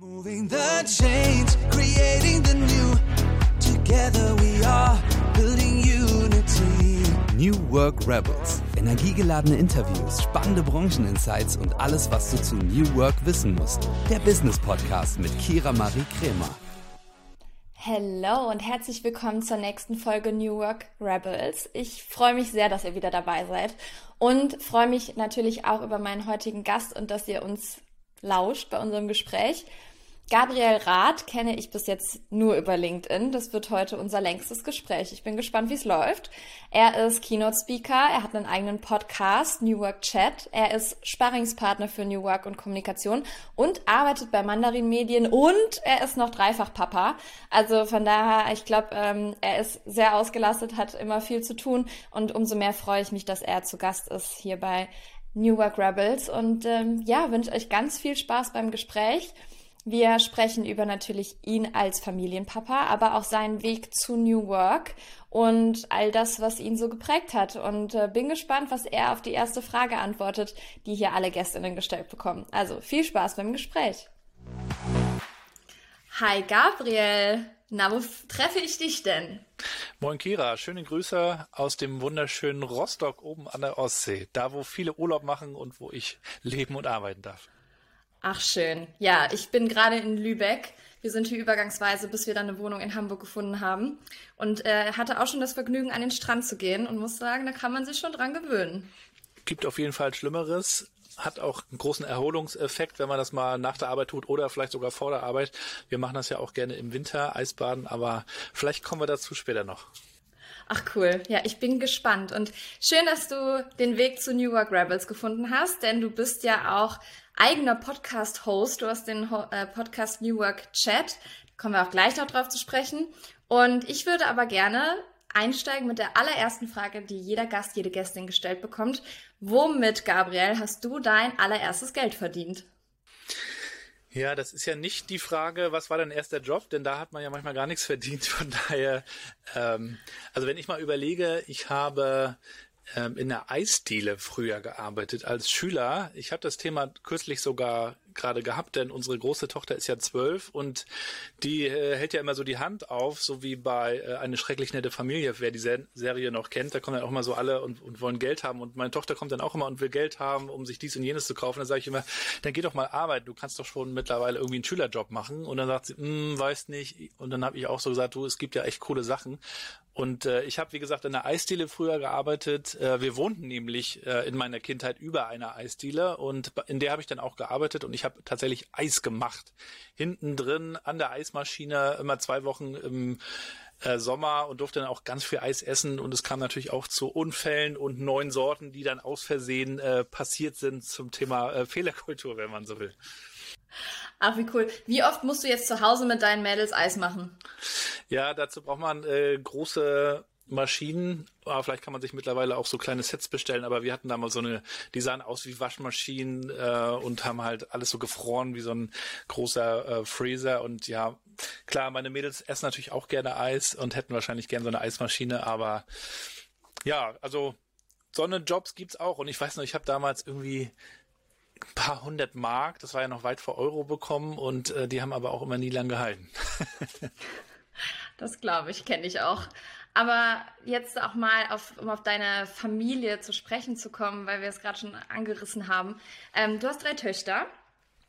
Moving the chains, creating the new. Together we are building unity. New Work Rebels. Energiegeladene Interviews, spannende Brancheninsights und alles, was du zu New Work wissen musst. Der Business Podcast mit Kira Marie Kremer. Hello und herzlich willkommen zur nächsten Folge New Work Rebels. Ich freue mich sehr, dass ihr wieder dabei seid und freue mich natürlich auch über meinen heutigen Gast und dass ihr uns lauscht bei unserem Gespräch. Gabriel Rath kenne ich bis jetzt nur über LinkedIn. Das wird heute unser längstes Gespräch. Ich bin gespannt, wie es läuft. Er ist Keynote Speaker, er hat einen eigenen Podcast, New Work Chat. Er ist Sparringspartner für New Work und Kommunikation und arbeitet bei Mandarin Medien und er ist noch dreifach Papa. Also von daher, ich glaube, ähm, er ist sehr ausgelastet, hat immer viel zu tun und umso mehr freue ich mich, dass er zu Gast ist hier bei New Work Rebels und ähm, ja, wünsche euch ganz viel Spaß beim Gespräch. Wir sprechen über natürlich ihn als Familienpapa, aber auch seinen Weg zu New Work und all das, was ihn so geprägt hat. Und äh, bin gespannt, was er auf die erste Frage antwortet, die hier alle Gästinnen gestellt bekommen. Also viel Spaß beim Gespräch. Hi Gabriel, na, wo treffe ich dich denn? Moin Kira, schöne Grüße aus dem wunderschönen Rostock oben an der Ostsee, da wo viele Urlaub machen und wo ich leben und arbeiten darf. Ach schön. Ja, ich bin gerade in Lübeck. Wir sind hier übergangsweise, bis wir dann eine Wohnung in Hamburg gefunden haben. Und äh, hatte auch schon das Vergnügen, an den Strand zu gehen und muss sagen, da kann man sich schon dran gewöhnen. Gibt auf jeden Fall Schlimmeres. Hat auch einen großen Erholungseffekt, wenn man das mal nach der Arbeit tut oder vielleicht sogar vor der Arbeit. Wir machen das ja auch gerne im Winter, Eisbaden, aber vielleicht kommen wir dazu später noch. Ach cool. Ja, ich bin gespannt. Und schön, dass du den Weg zu New Work Rebels gefunden hast, denn du bist ja auch eigener Podcast-Host. Du hast den äh, Podcast New Work Chat. Kommen wir auch gleich noch drauf zu sprechen. Und ich würde aber gerne einsteigen mit der allerersten Frage, die jeder Gast, jede Gästin gestellt bekommt. Womit, Gabriel, hast du dein allererstes Geld verdient? Ja, das ist ja nicht die Frage, was war dein erster Job, denn da hat man ja manchmal gar nichts verdient. Von daher, ähm, also wenn ich mal überlege, ich habe in der Eisdiele früher gearbeitet als Schüler. Ich habe das Thema kürzlich sogar gerade gehabt, denn unsere große Tochter ist ja zwölf und die äh, hält ja immer so die Hand auf, so wie bei äh, eine schrecklich nette Familie, wer die Se Serie noch kennt, da kommen dann auch immer so alle und, und wollen Geld haben. Und meine Tochter kommt dann auch immer und will Geld haben, um sich dies und jenes zu kaufen. Dann sage ich immer, dann geh doch mal arbeiten, du kannst doch schon mittlerweile irgendwie einen Schülerjob machen. Und dann sagt sie, hm, weiß nicht. Und dann habe ich auch so gesagt, du, es gibt ja echt coole Sachen. Und äh, ich habe, wie gesagt, in der Eisdiele früher gearbeitet. Äh, wir wohnten nämlich äh, in meiner Kindheit über einer Eisdiele und in der habe ich dann auch gearbeitet und ich habe tatsächlich Eis gemacht. Hinten drin an der Eismaschine immer zwei Wochen im äh, Sommer und durfte dann auch ganz viel Eis essen und es kam natürlich auch zu Unfällen und neuen Sorten, die dann aus Versehen äh, passiert sind zum Thema äh, Fehlerkultur, wenn man so will. Ach, wie cool. Wie oft musst du jetzt zu Hause mit deinen Mädels Eis machen? Ja, dazu braucht man äh, große Maschinen. Ah, vielleicht kann man sich mittlerweile auch so kleine Sets bestellen, aber wir hatten da mal so eine, die sahen aus wie Waschmaschinen äh, und haben halt alles so gefroren wie so ein großer äh, Freezer. Und ja, klar, meine Mädels essen natürlich auch gerne Eis und hätten wahrscheinlich gerne so eine Eismaschine, aber ja, also Sonnenjobs gibt's auch. Und ich weiß noch, ich habe damals irgendwie ein paar hundert Mark, das war ja noch weit vor Euro bekommen und äh, die haben aber auch immer nie lang gehalten. das glaube ich, kenne ich auch. Aber jetzt auch mal, auf, um auf deine Familie zu sprechen zu kommen, weil wir es gerade schon angerissen haben. Ähm, du hast drei Töchter.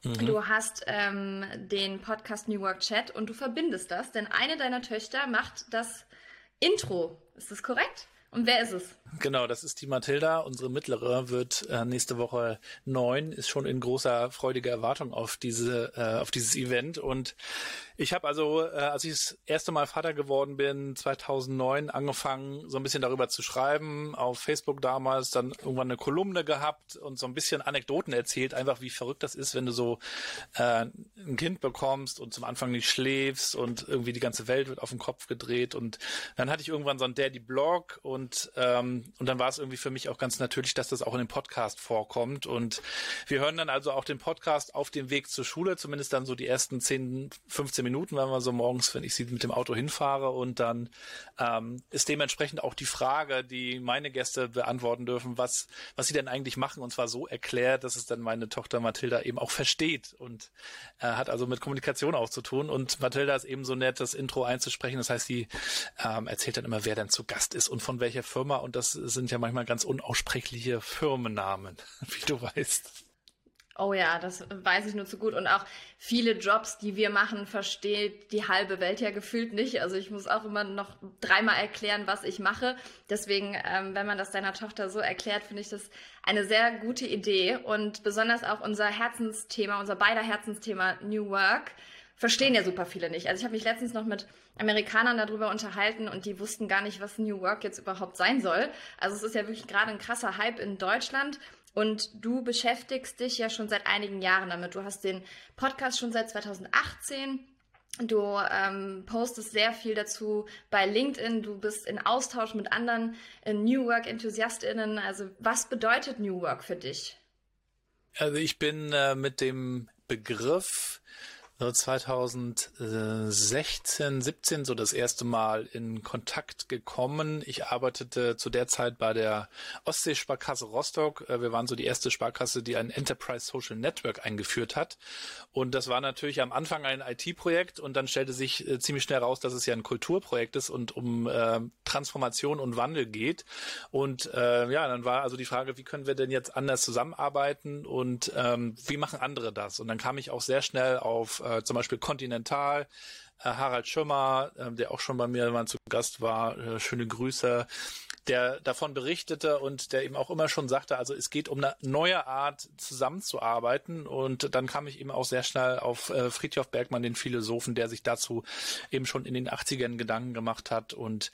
Mhm. Du hast ähm, den Podcast New Work Chat und du verbindest das, denn eine deiner Töchter macht das Intro. Ist das korrekt? Und wer ist es? Genau, das ist die Mathilda. Unsere mittlere wird äh, nächste Woche neun, ist schon in großer freudiger Erwartung auf diese, äh, auf dieses Event. Und ich habe also, äh, als ich das erste Mal Vater geworden bin, 2009, angefangen, so ein bisschen darüber zu schreiben. Auf Facebook damals, dann irgendwann eine Kolumne gehabt und so ein bisschen Anekdoten erzählt, einfach wie verrückt das ist, wenn du so äh, ein Kind bekommst und zum Anfang nicht schläfst und irgendwie die ganze Welt wird auf den Kopf gedreht. Und dann hatte ich irgendwann so einen Daddy-Blog und ähm, und dann war es irgendwie für mich auch ganz natürlich, dass das auch in dem Podcast vorkommt und wir hören dann also auch den Podcast auf dem Weg zur Schule, zumindest dann so die ersten 10, 15 Minuten, wenn wir so morgens, wenn ich sie mit dem Auto hinfahre und dann ähm, ist dementsprechend auch die Frage, die meine Gäste beantworten dürfen, was was sie denn eigentlich machen und zwar so erklärt, dass es dann meine Tochter Mathilda eben auch versteht und äh, hat also mit Kommunikation auch zu tun und Mathilda ist eben so nett, das Intro einzusprechen. Das heißt, sie ähm, erzählt dann immer, wer denn zu Gast ist und von welcher Firma und das sind ja manchmal ganz unaussprechliche Firmennamen, wie du weißt. Oh ja, das weiß ich nur zu gut. Und auch viele Jobs, die wir machen, versteht die halbe Welt ja gefühlt nicht. Also ich muss auch immer noch dreimal erklären, was ich mache. Deswegen, ähm, wenn man das deiner Tochter so erklärt, finde ich das eine sehr gute Idee. Und besonders auch unser Herzensthema, unser beider Herzensthema New Work, verstehen ja super viele nicht. Also ich habe mich letztens noch mit Amerikanern darüber unterhalten und die wussten gar nicht, was New Work jetzt überhaupt sein soll. Also es ist ja wirklich gerade ein krasser Hype in Deutschland. Und du beschäftigst dich ja schon seit einigen Jahren damit. Du hast den Podcast schon seit 2018. Du ähm, postest sehr viel dazu bei LinkedIn. Du bist in Austausch mit anderen äh, New Work-EnthusiastInnen. Also, was bedeutet New Work für dich? Also, ich bin äh, mit dem Begriff 2016, 17 so das erste Mal in Kontakt gekommen. Ich arbeitete zu der Zeit bei der Ostseesparkasse Rostock. Äh, wir waren so die erste Sparkasse, die ein Enterprise Social Network eingeführt hat. Und das war natürlich am Anfang ein IT-Projekt und dann stellte sich äh, ziemlich schnell raus, dass es ja ein Kulturprojekt ist und um äh, Transformation und Wandel geht. Und äh, ja, dann war also die Frage, wie können wir denn jetzt anders zusammenarbeiten und ähm, wie machen andere das? Und dann kam ich auch sehr schnell auf äh, zum Beispiel Continental, äh, Harald Schirmer, äh, der auch schon bei mir mal zu Gast war, äh, schöne Grüße, der davon berichtete und der eben auch immer schon sagte, also es geht um eine neue Art zusammenzuarbeiten und dann kam ich eben auch sehr schnell auf äh, Friedhof Bergmann, den Philosophen, der sich dazu eben schon in den 80ern Gedanken gemacht hat und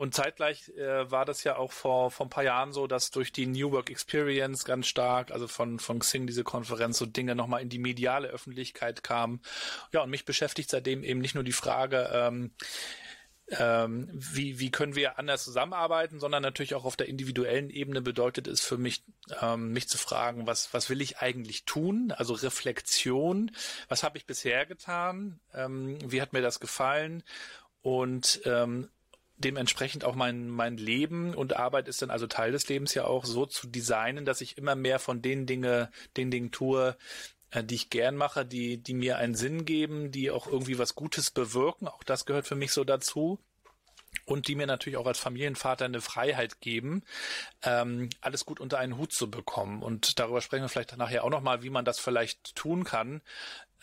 und zeitgleich äh, war das ja auch vor, vor ein paar Jahren so, dass durch die New Work Experience ganz stark, also von, von Xing diese Konferenz, so Dinge nochmal in die mediale Öffentlichkeit kamen. Ja, und mich beschäftigt seitdem eben nicht nur die Frage, ähm, ähm, wie, wie können wir anders zusammenarbeiten, sondern natürlich auch auf der individuellen Ebene bedeutet es für mich, ähm, mich zu fragen, was, was will ich eigentlich tun? Also Reflexion, was habe ich bisher getan? Ähm, wie hat mir das gefallen? Und ähm, dementsprechend auch mein, mein Leben und Arbeit ist dann also Teil des Lebens ja auch so zu designen, dass ich immer mehr von den Dinge, den Dingen tue, äh, die ich gern mache, die, die mir einen Sinn geben, die auch irgendwie was Gutes bewirken. Auch das gehört für mich so dazu und die mir natürlich auch als Familienvater eine Freiheit geben, ähm, alles gut unter einen Hut zu bekommen. Und darüber sprechen wir vielleicht nachher auch nochmal, wie man das vielleicht tun kann.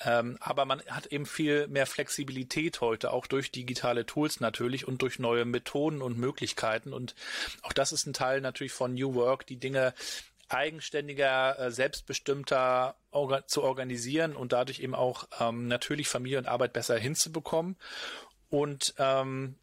Ähm, aber man hat eben viel mehr Flexibilität heute, auch durch digitale Tools natürlich und durch neue Methoden und Möglichkeiten. Und auch das ist ein Teil natürlich von New Work, die Dinge eigenständiger, äh, selbstbestimmter orga zu organisieren und dadurch eben auch ähm, natürlich Familie und Arbeit besser hinzubekommen. Und ähm,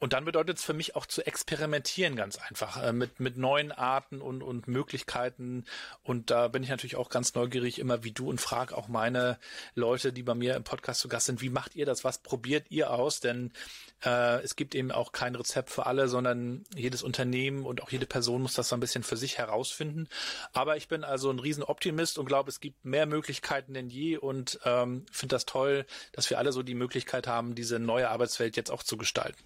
und dann bedeutet es für mich auch zu experimentieren ganz einfach äh, mit, mit neuen Arten und, und Möglichkeiten. Und da bin ich natürlich auch ganz neugierig immer wie du und frage auch meine Leute, die bei mir im Podcast zu Gast sind, wie macht ihr das? Was probiert ihr aus? Denn äh, es gibt eben auch kein Rezept für alle, sondern jedes Unternehmen und auch jede Person muss das so ein bisschen für sich herausfinden. Aber ich bin also ein Riesenoptimist und glaube, es gibt mehr Möglichkeiten denn je und ähm, finde das toll, dass wir alle so die Möglichkeit haben, diese neue Arbeitswelt jetzt auch zu gestalten.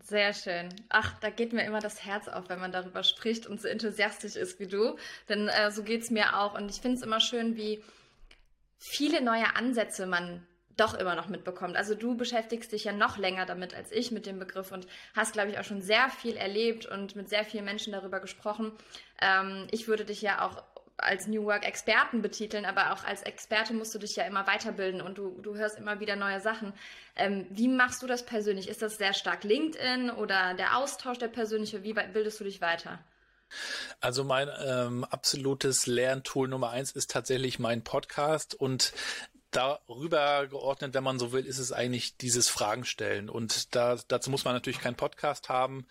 Sehr schön. Ach, da geht mir immer das Herz auf, wenn man darüber spricht und so enthusiastisch ist wie du. Denn äh, so geht's mir auch. Und ich finde es immer schön, wie viele neue Ansätze man doch immer noch mitbekommt. Also du beschäftigst dich ja noch länger damit als ich mit dem Begriff und hast, glaube ich, auch schon sehr viel erlebt und mit sehr vielen Menschen darüber gesprochen. Ähm, ich würde dich ja auch als New Work Experten betiteln, aber auch als Experte musst du dich ja immer weiterbilden und du, du hörst immer wieder neue Sachen. Ähm, wie machst du das persönlich? Ist das sehr stark LinkedIn oder der Austausch der persönliche? Wie bildest du dich weiter? Also mein ähm, absolutes Lerntool Nummer eins ist tatsächlich mein Podcast und darüber geordnet, wenn man so will, ist es eigentlich dieses Fragen stellen. Und da, dazu muss man natürlich keinen Podcast haben.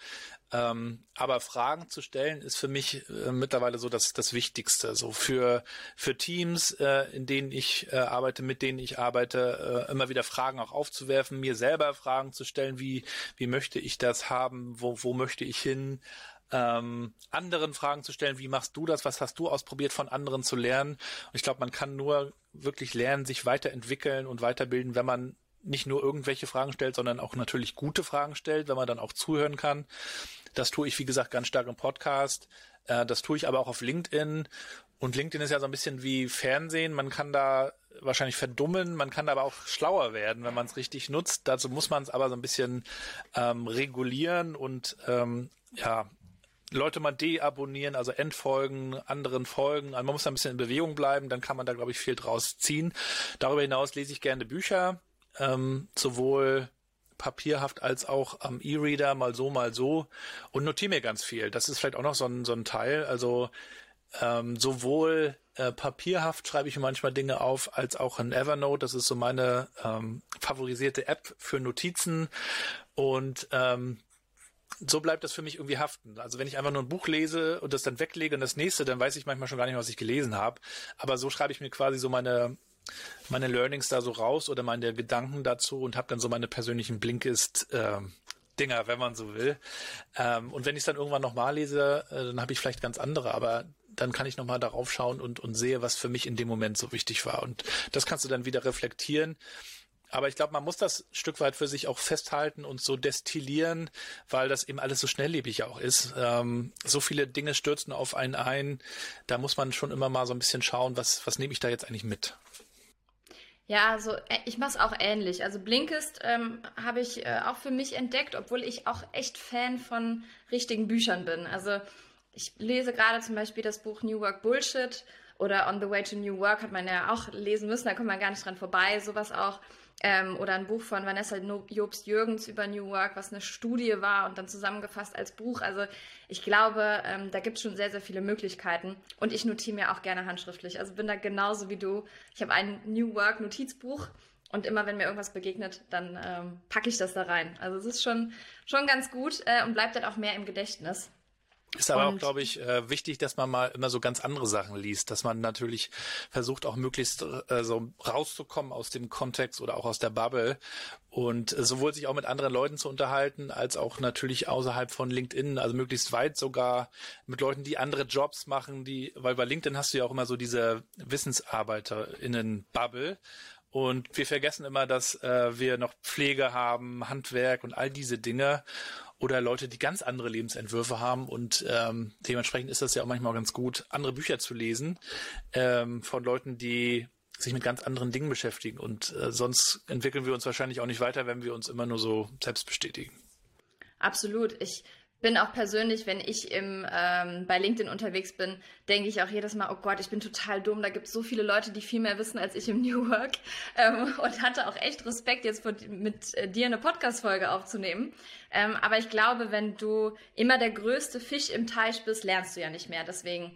Ähm, aber Fragen zu stellen ist für mich äh, mittlerweile so das, das Wichtigste. So für, für Teams, äh, in denen ich äh, arbeite, mit denen ich arbeite, äh, immer wieder Fragen auch aufzuwerfen, mir selber Fragen zu stellen, wie, wie möchte ich das haben, wo, wo möchte ich hin, ähm, anderen Fragen zu stellen, wie machst du das, was hast du ausprobiert, von anderen zu lernen. Und ich glaube, man kann nur wirklich lernen, sich weiterentwickeln und weiterbilden, wenn man nicht nur irgendwelche Fragen stellt, sondern auch natürlich gute Fragen stellt, wenn man dann auch zuhören kann. Das tue ich, wie gesagt, ganz stark im Podcast. Äh, das tue ich aber auch auf LinkedIn. Und LinkedIn ist ja so ein bisschen wie Fernsehen. Man kann da wahrscheinlich verdummen, man kann aber auch schlauer werden, wenn man es richtig nutzt. Dazu muss man es aber so ein bisschen ähm, regulieren und ähm, ja, Leute mal deabonnieren, also entfolgen, anderen folgen. Also man muss da ein bisschen in Bewegung bleiben, dann kann man da, glaube ich, viel draus ziehen. Darüber hinaus lese ich gerne Bücher, ähm, sowohl papierhaft als auch am E-Reader, mal so, mal so und notiere mir ganz viel. Das ist vielleicht auch noch so ein, so ein Teil. Also ähm, sowohl äh, papierhaft schreibe ich mir manchmal Dinge auf, als auch in Evernote. Das ist so meine ähm, favorisierte App für Notizen. Und ähm, so bleibt das für mich irgendwie haften. Also wenn ich einfach nur ein Buch lese und das dann weglege und das nächste, dann weiß ich manchmal schon gar nicht was ich gelesen habe. Aber so schreibe ich mir quasi so meine meine Learnings da so raus oder meine Gedanken dazu und habe dann so meine persönlichen Blinkist äh, Dinger, wenn man so will. Ähm, und wenn ich es dann irgendwann nochmal lese, äh, dann habe ich vielleicht ganz andere, aber dann kann ich nochmal darauf schauen und, und sehe, was für mich in dem Moment so wichtig war. Und das kannst du dann wieder reflektieren. Aber ich glaube, man muss das Stück weit für sich auch festhalten und so destillieren, weil das eben alles so schnelllebig auch ist. Ähm, so viele Dinge stürzen auf einen ein. Da muss man schon immer mal so ein bisschen schauen, was, was nehme ich da jetzt eigentlich mit. Ja, also äh, ich mache es auch ähnlich. Also Blinkist ähm, habe ich äh, auch für mich entdeckt, obwohl ich auch echt Fan von richtigen Büchern bin. Also ich lese gerade zum Beispiel das Buch New Work Bullshit oder On the Way to New Work hat man ja auch lesen müssen, da kommt man gar nicht dran vorbei. Sowas auch. Ähm, oder ein Buch von Vanessa Jobst Jürgens über New Work, was eine Studie war und dann zusammengefasst als Buch. Also ich glaube, ähm, da gibt es schon sehr, sehr viele Möglichkeiten. Und ich notiere mir auch gerne handschriftlich. Also bin da genauso wie du. Ich habe ein New Work Notizbuch und immer wenn mir irgendwas begegnet, dann ähm, packe ich das da rein. Also es ist schon, schon ganz gut äh, und bleibt dann auch mehr im Gedächtnis. Ist aber und, auch, glaube ich, äh, wichtig, dass man mal immer so ganz andere Sachen liest, dass man natürlich versucht, auch möglichst äh, so rauszukommen aus dem Kontext oder auch aus der Bubble und äh, sowohl sich auch mit anderen Leuten zu unterhalten, als auch natürlich außerhalb von LinkedIn, also möglichst weit sogar mit Leuten, die andere Jobs machen, die, weil bei LinkedIn hast du ja auch immer so diese WissensarbeiterInnen-Bubble und wir vergessen immer, dass äh, wir noch Pflege haben, Handwerk und all diese Dinge oder Leute, die ganz andere Lebensentwürfe haben und ähm, dementsprechend ist das ja auch manchmal ganz gut, andere Bücher zu lesen ähm, von Leuten, die sich mit ganz anderen Dingen beschäftigen und äh, sonst entwickeln wir uns wahrscheinlich auch nicht weiter, wenn wir uns immer nur so selbst bestätigen. Absolut. Ich bin auch persönlich, wenn ich im, ähm, bei LinkedIn unterwegs bin, denke ich auch jedes Mal, oh Gott, ich bin total dumm. Da gibt es so viele Leute, die viel mehr wissen als ich im New Work. Ähm, und hatte auch echt Respekt, jetzt vor, mit äh, dir eine Podcast-Folge aufzunehmen. Ähm, aber ich glaube, wenn du immer der größte Fisch im Teich bist, lernst du ja nicht mehr. Deswegen,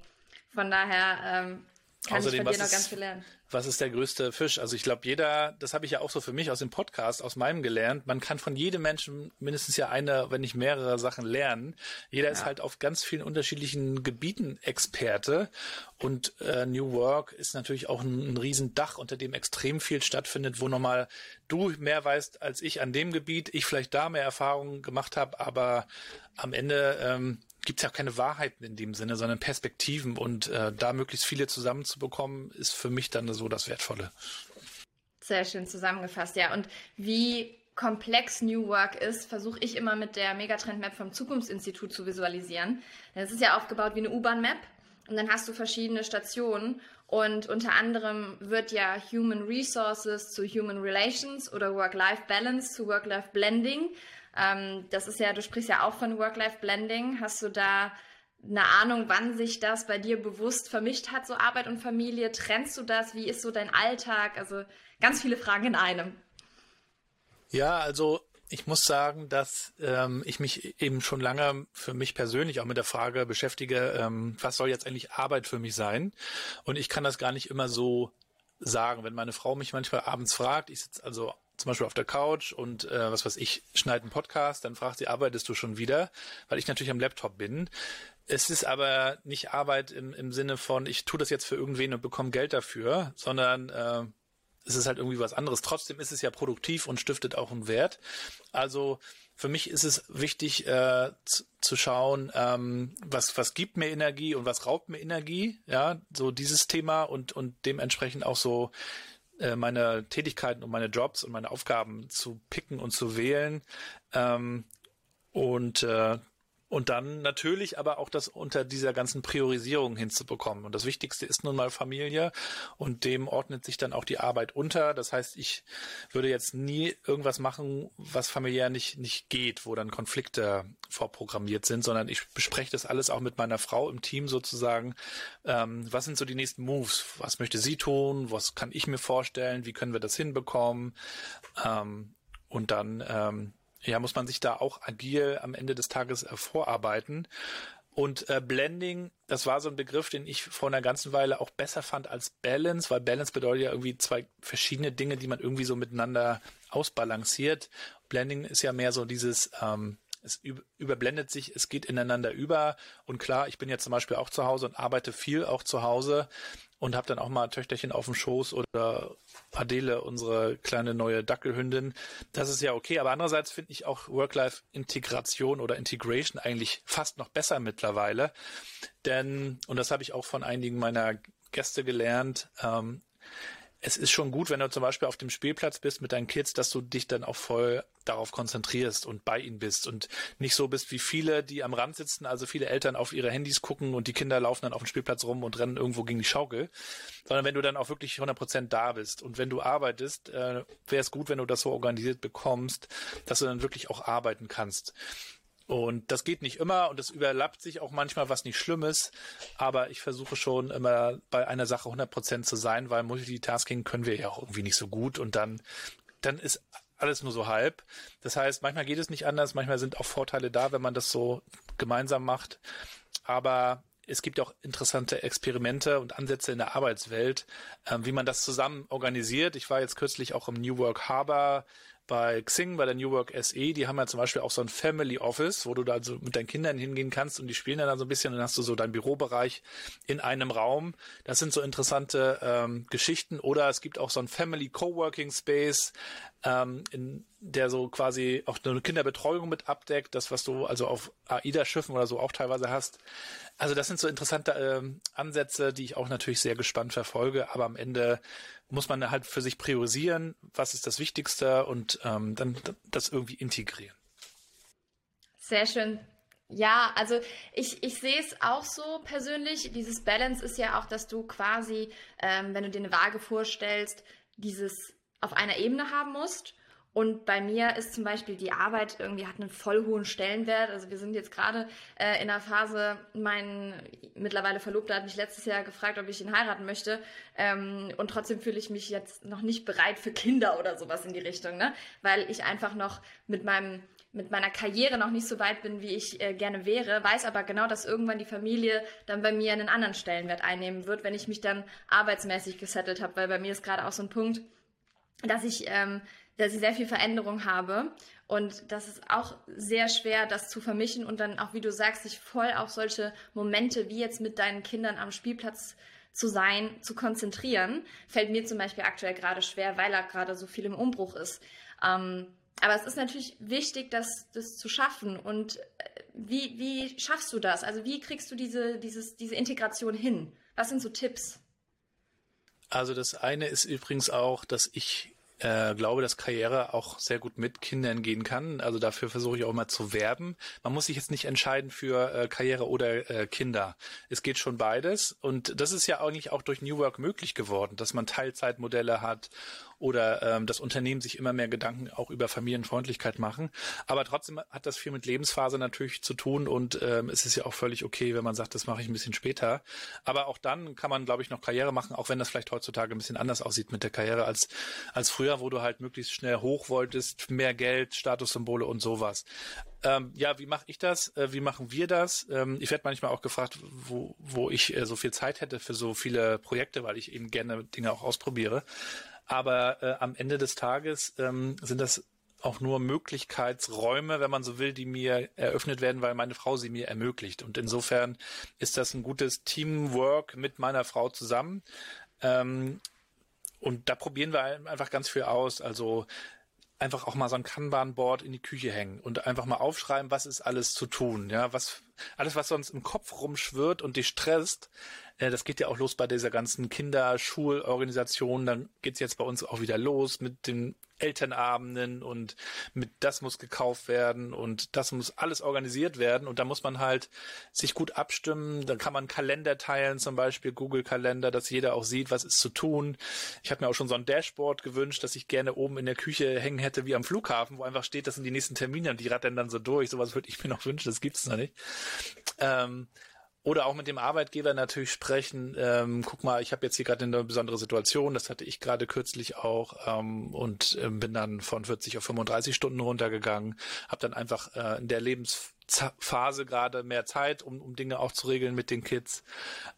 von daher ähm, kann Außerdem, ich von dir noch ganz viel lernen was ist der größte Fisch? Also ich glaube, jeder, das habe ich ja auch so für mich aus dem Podcast, aus meinem gelernt, man kann von jedem Menschen mindestens ja eine, wenn nicht mehrere Sachen lernen. Jeder ja. ist halt auf ganz vielen unterschiedlichen Gebieten Experte und äh, New Work ist natürlich auch ein, ein Riesendach, unter dem extrem viel stattfindet, wo nochmal du mehr weißt als ich an dem Gebiet, ich vielleicht da mehr Erfahrungen gemacht habe, aber am Ende ähm, gibt es ja auch keine Wahrheiten in dem Sinne, sondern Perspektiven und äh, da möglichst viele zusammenzubekommen, ist für mich dann so das Wertvolle. Sehr schön zusammengefasst, ja. Und wie komplex New Work ist, versuche ich immer mit der Megatrend Map vom Zukunftsinstitut zu visualisieren. Es ist ja aufgebaut wie eine U-Bahn-Map und dann hast du verschiedene Stationen und unter anderem wird ja Human Resources zu Human Relations oder Work-Life-Balance zu Work-Life-Blending ähm, das ist ja, du sprichst ja auch von Work-Life-Blending. Hast du da eine Ahnung, wann sich das bei dir bewusst vermischt hat, so Arbeit und Familie? Trennst du das? Wie ist so dein Alltag? Also ganz viele Fragen in einem. Ja, also ich muss sagen, dass ähm, ich mich eben schon lange für mich persönlich auch mit der Frage beschäftige, ähm, was soll jetzt eigentlich Arbeit für mich sein? Und ich kann das gar nicht immer so sagen. Wenn meine Frau mich manchmal abends fragt, ich sitze also zum Beispiel auf der Couch und äh, was weiß ich, schneide einen Podcast, dann fragt sie, arbeitest du schon wieder? Weil ich natürlich am Laptop bin. Es ist aber nicht Arbeit im, im Sinne von, ich tue das jetzt für irgendwen und bekomme Geld dafür, sondern äh, es ist halt irgendwie was anderes. Trotzdem ist es ja produktiv und stiftet auch einen Wert. Also für mich ist es wichtig äh, zu, zu schauen, ähm, was was gibt mir Energie und was raubt mir Energie. Ja, so dieses Thema und und dementsprechend auch so äh, meine Tätigkeiten und meine Jobs und meine Aufgaben zu picken und zu wählen. Ähm, und äh, und dann natürlich aber auch das unter dieser ganzen Priorisierung hinzubekommen. Und das Wichtigste ist nun mal Familie und dem ordnet sich dann auch die Arbeit unter. Das heißt, ich würde jetzt nie irgendwas machen, was familiär nicht, nicht geht, wo dann Konflikte vorprogrammiert sind, sondern ich bespreche das alles auch mit meiner Frau im Team sozusagen. Ähm, was sind so die nächsten Moves? Was möchte sie tun? Was kann ich mir vorstellen? Wie können wir das hinbekommen? Ähm, und dann ähm, ja, muss man sich da auch agil am Ende des Tages äh, vorarbeiten. Und äh, Blending, das war so ein Begriff, den ich vor einer ganzen Weile auch besser fand als Balance, weil Balance bedeutet ja irgendwie zwei verschiedene Dinge, die man irgendwie so miteinander ausbalanciert. Blending ist ja mehr so dieses, ähm, es überblendet sich, es geht ineinander über. Und klar, ich bin jetzt zum Beispiel auch zu Hause und arbeite viel auch zu Hause und habe dann auch mal Töchterchen auf dem Schoß oder Adele, unsere kleine neue Dackelhündin. Das ist ja okay, aber andererseits finde ich auch Work-Life-Integration oder Integration eigentlich fast noch besser mittlerweile. Denn, und das habe ich auch von einigen meiner Gäste gelernt, ähm, es ist schon gut, wenn du zum Beispiel auf dem Spielplatz bist mit deinen Kids, dass du dich dann auch voll darauf konzentrierst und bei ihnen bist und nicht so bist wie viele, die am Rand sitzen, also viele Eltern auf ihre Handys gucken und die Kinder laufen dann auf dem Spielplatz rum und rennen irgendwo gegen die Schaukel, sondern wenn du dann auch wirklich 100 Prozent da bist und wenn du arbeitest, äh, wäre es gut, wenn du das so organisiert bekommst, dass du dann wirklich auch arbeiten kannst. Und das geht nicht immer und es überlappt sich auch manchmal, was nicht schlimm ist. Aber ich versuche schon immer bei einer Sache 100% zu sein, weil Multitasking können wir ja auch irgendwie nicht so gut und dann, dann ist alles nur so halb. Das heißt, manchmal geht es nicht anders, manchmal sind auch Vorteile da, wenn man das so gemeinsam macht. Aber es gibt auch interessante Experimente und Ansätze in der Arbeitswelt, äh, wie man das zusammen organisiert. Ich war jetzt kürzlich auch im New Work Harbor bei Xing, bei der New Work SE, die haben ja zum Beispiel auch so ein Family Office, wo du da so mit deinen Kindern hingehen kannst und die spielen dann so ein bisschen dann hast du so deinen Bürobereich in einem Raum. Das sind so interessante ähm, Geschichten. Oder es gibt auch so ein Family Coworking Space, ähm, in der so quasi auch eine Kinderbetreuung mit abdeckt, das, was du also auf AIDA-Schiffen oder so auch teilweise hast. Also das sind so interessante ähm, Ansätze, die ich auch natürlich sehr gespannt verfolge, aber am Ende muss man halt für sich priorisieren, was ist das Wichtigste und ähm, dann das irgendwie integrieren. Sehr schön. Ja, also ich, ich sehe es auch so persönlich. Dieses Balance ist ja auch, dass du quasi, ähm, wenn du dir eine Waage vorstellst, dieses auf einer Ebene haben musst und bei mir ist zum Beispiel die Arbeit irgendwie hat einen voll hohen Stellenwert. Also wir sind jetzt gerade äh, in der Phase, mein mittlerweile Verlobter hat mich letztes Jahr gefragt, ob ich ihn heiraten möchte. Ähm, und trotzdem fühle ich mich jetzt noch nicht bereit für Kinder oder sowas in die Richtung, ne? Weil ich einfach noch mit meinem mit meiner Karriere noch nicht so weit bin, wie ich äh, gerne wäre, weiß aber genau, dass irgendwann die Familie dann bei mir einen anderen Stellenwert einnehmen wird, wenn ich mich dann arbeitsmäßig gesettelt habe, weil bei mir ist gerade auch so ein Punkt, dass ich ähm, dass ich sehr viel Veränderung habe. Und das ist auch sehr schwer, das zu vermischen und dann auch, wie du sagst, sich voll auf solche Momente wie jetzt mit deinen Kindern am Spielplatz zu sein, zu konzentrieren, fällt mir zum Beispiel aktuell gerade schwer, weil er gerade so viel im Umbruch ist. Ähm, aber es ist natürlich wichtig, das, das zu schaffen. Und äh, wie, wie schaffst du das? Also wie kriegst du diese, dieses, diese Integration hin? Was sind so Tipps? Also das eine ist übrigens auch, dass ich äh, glaube, dass Karriere auch sehr gut mit Kindern gehen kann. Also dafür versuche ich auch mal zu werben. Man muss sich jetzt nicht entscheiden für äh, Karriere oder äh, Kinder. Es geht schon beides. Und das ist ja eigentlich auch durch New Work möglich geworden, dass man Teilzeitmodelle hat oder ähm, das Unternehmen sich immer mehr Gedanken auch über Familienfreundlichkeit machen. Aber trotzdem hat das viel mit Lebensphase natürlich zu tun und ähm, es ist ja auch völlig okay, wenn man sagt, das mache ich ein bisschen später. Aber auch dann kann man, glaube ich, noch Karriere machen, auch wenn das vielleicht heutzutage ein bisschen anders aussieht mit der Karriere als, als früher, wo du halt möglichst schnell hoch wolltest, mehr Geld, Statussymbole und sowas. Ähm, ja, wie mache ich das? Äh, wie machen wir das? Ähm, ich werde manchmal auch gefragt, wo, wo ich äh, so viel Zeit hätte für so viele Projekte, weil ich eben gerne Dinge auch ausprobiere. Aber äh, am Ende des Tages ähm, sind das auch nur Möglichkeitsräume, wenn man so will, die mir eröffnet werden, weil meine Frau sie mir ermöglicht. Und insofern ist das ein gutes Teamwork mit meiner Frau zusammen. Ähm, und da probieren wir einfach ganz viel aus. Also einfach auch mal so ein Kanban-Board in die Küche hängen und einfach mal aufschreiben, was ist alles zu tun. Ja, was, alles, was sonst im Kopf rumschwirrt und dich stresst, äh, das geht ja auch los bei dieser ganzen Kinderschulorganisation. Dann geht's jetzt bei uns auch wieder los mit den Elternabenden und mit das muss gekauft werden und das muss alles organisiert werden und da muss man halt sich gut abstimmen. Dann kann man Kalender teilen, zum Beispiel Google Kalender, dass jeder auch sieht, was ist zu tun. Ich habe mir auch schon so ein Dashboard gewünscht, dass ich gerne oben in der Küche hängen hätte wie am Flughafen, wo einfach steht, das sind die nächsten Termine und die rattern dann so durch. Sowas würde ich mir noch wünschen, das gibt's noch nicht. Ähm, oder auch mit dem Arbeitgeber natürlich sprechen. Ähm, guck mal, ich habe jetzt hier gerade eine besondere Situation, das hatte ich gerade kürzlich auch ähm, und ähm, bin dann von 40 auf 35 Stunden runtergegangen, habe dann einfach äh, in der Lebens Phase gerade mehr Zeit, um, um Dinge auch zu regeln mit den Kids.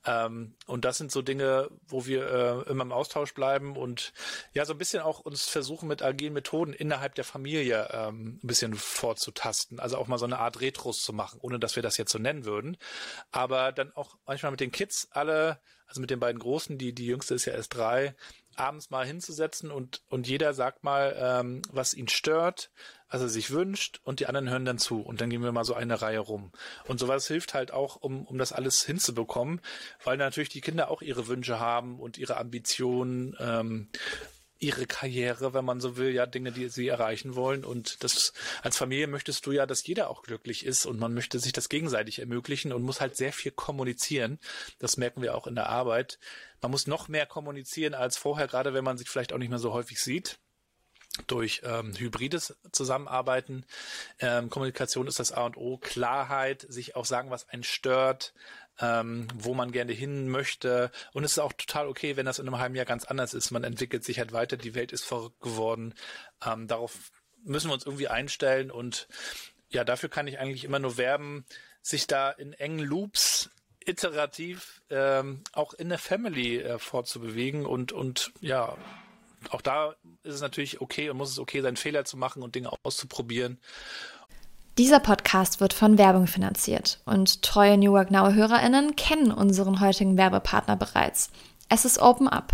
Ähm, und das sind so Dinge, wo wir äh, immer im Austausch bleiben und ja, so ein bisschen auch uns versuchen mit agilen Methoden innerhalb der Familie ähm, ein bisschen vorzutasten. Also auch mal so eine Art Retros zu machen, ohne dass wir das jetzt so nennen würden. Aber dann auch manchmal mit den Kids alle, also mit den beiden Großen, die, die jüngste ist ja erst drei, abends mal hinzusetzen und, und jeder sagt mal, ähm, was ihn stört, was er sich wünscht und die anderen hören dann zu und dann gehen wir mal so eine Reihe rum. Und sowas hilft halt auch, um, um das alles hinzubekommen, weil natürlich die Kinder auch ihre Wünsche haben und ihre Ambitionen ähm, ihre Karriere, wenn man so will, ja, Dinge, die sie erreichen wollen. Und das als Familie möchtest du ja, dass jeder auch glücklich ist und man möchte sich das gegenseitig ermöglichen und muss halt sehr viel kommunizieren. Das merken wir auch in der Arbeit. Man muss noch mehr kommunizieren als vorher, gerade wenn man sich vielleicht auch nicht mehr so häufig sieht durch ähm, hybrides Zusammenarbeiten. Ähm, Kommunikation ist das A und O. Klarheit, sich auch sagen, was einen stört, ähm, wo man gerne hin möchte. Und es ist auch total okay, wenn das in einem halben Jahr ganz anders ist. Man entwickelt sich halt weiter, die Welt ist verrückt geworden. Ähm, darauf müssen wir uns irgendwie einstellen und ja, dafür kann ich eigentlich immer nur werben, sich da in engen Loops iterativ ähm, auch in der Family äh, fortzubewegen und und ja auch da ist es natürlich okay und muss es okay sein, Fehler zu machen und Dinge auszuprobieren. Dieser Podcast wird von Werbung finanziert und treue New Work Now HörerInnen kennen unseren heutigen Werbepartner bereits. Es ist Open Up.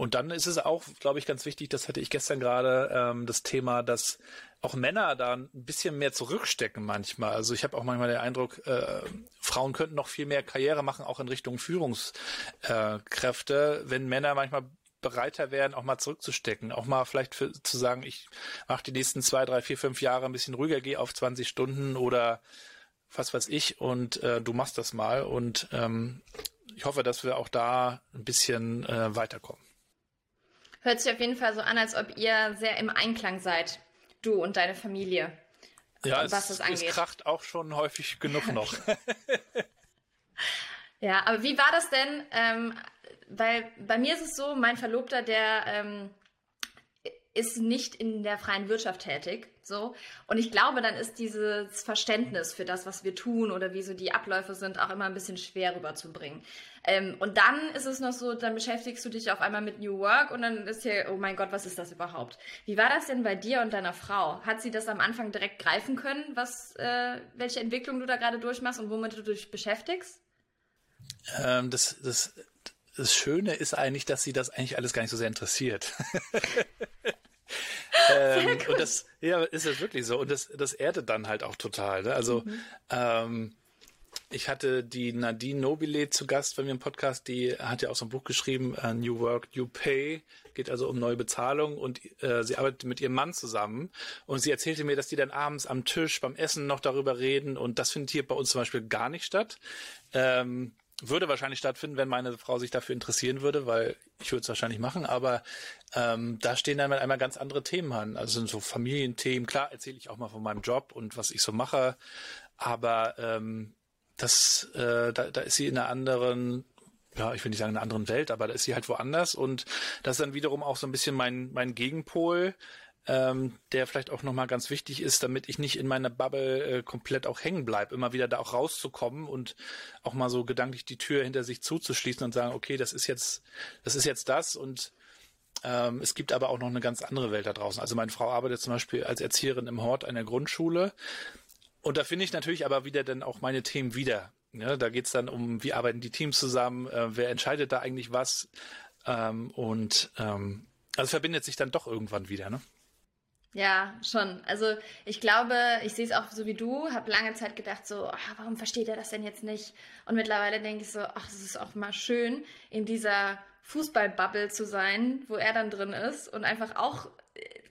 und dann ist es auch, glaube ich, ganz wichtig, das hatte ich gestern gerade, ähm, das Thema, dass auch Männer da ein bisschen mehr zurückstecken manchmal. Also ich habe auch manchmal den Eindruck, äh, Frauen könnten noch viel mehr Karriere machen, auch in Richtung Führungskräfte, wenn Männer manchmal bereiter wären, auch mal zurückzustecken, auch mal vielleicht für, zu sagen, ich mache die nächsten zwei, drei, vier, fünf Jahre ein bisschen ruhiger, gehe auf 20 Stunden oder was weiß ich und äh, du machst das mal und ähm, ich hoffe, dass wir auch da ein bisschen äh, weiterkommen. Hört sich auf jeden Fall so an, als ob ihr sehr im Einklang seid, du und deine Familie. Ja, was es, angeht. es kracht auch schon häufig genug noch. ja, aber wie war das denn? Ähm, weil bei mir ist es so, mein Verlobter, der ähm, ist nicht in der freien Wirtschaft tätig, so. Und ich glaube, dann ist dieses Verständnis für das, was wir tun oder wie so die Abläufe sind, auch immer ein bisschen schwer rüberzubringen. Ähm, und dann ist es noch so, dann beschäftigst du dich auf einmal mit New Work und dann ist hier, oh mein Gott, was ist das überhaupt? Wie war das denn bei dir und deiner Frau? Hat sie das am Anfang direkt greifen können, was, äh, welche Entwicklung du da gerade durchmachst und womit du dich beschäftigst? Ähm, das, das, das Schöne ist eigentlich, dass sie das eigentlich alles gar nicht so sehr interessiert. ähm, und das, ja, ist das wirklich so. Und das, das erdet dann halt auch total. Ne? Also, mhm. ähm, ich hatte die Nadine Nobile zu Gast bei mir im Podcast, die hat ja auch so ein Buch geschrieben, uh, New Work, New Pay, geht also um neue Bezahlung und äh, sie arbeitet mit ihrem Mann zusammen und sie erzählte mir, dass die dann abends am Tisch beim Essen noch darüber reden und das findet hier bei uns zum Beispiel gar nicht statt. Ähm, würde wahrscheinlich stattfinden, wenn meine Frau sich dafür interessieren würde, weil ich würde es wahrscheinlich machen, aber ähm, da stehen dann einmal ganz andere Themen an. Also sind so Familienthemen. Klar erzähle ich auch mal von meinem Job und was ich so mache, aber ähm, das, äh, da, da ist sie in einer anderen, ja, ich will nicht sagen in einer anderen Welt, aber da ist sie halt woanders und das ist dann wiederum auch so ein bisschen mein, mein Gegenpol, ähm, der vielleicht auch nochmal ganz wichtig ist, damit ich nicht in meiner Bubble äh, komplett auch hängen bleibe, immer wieder da auch rauszukommen und auch mal so gedanklich die Tür hinter sich zuzuschließen und sagen, okay, das ist jetzt, das ist jetzt das und ähm, es gibt aber auch noch eine ganz andere Welt da draußen. Also meine Frau arbeitet zum Beispiel als Erzieherin im Hort einer Grundschule und da finde ich natürlich aber wieder dann auch meine Themen wieder. Ja, da geht's dann um, wie arbeiten die Teams zusammen, äh, wer entscheidet da eigentlich was ähm, und ähm, also verbindet sich dann doch irgendwann wieder, ne? Ja, schon. Also ich glaube, ich sehe es auch so wie du, habe lange Zeit gedacht, so, ach, warum versteht er das denn jetzt nicht? Und mittlerweile denke ich so, ach, es ist auch mal schön, in dieser Fußballbubble zu sein, wo er dann drin ist und einfach auch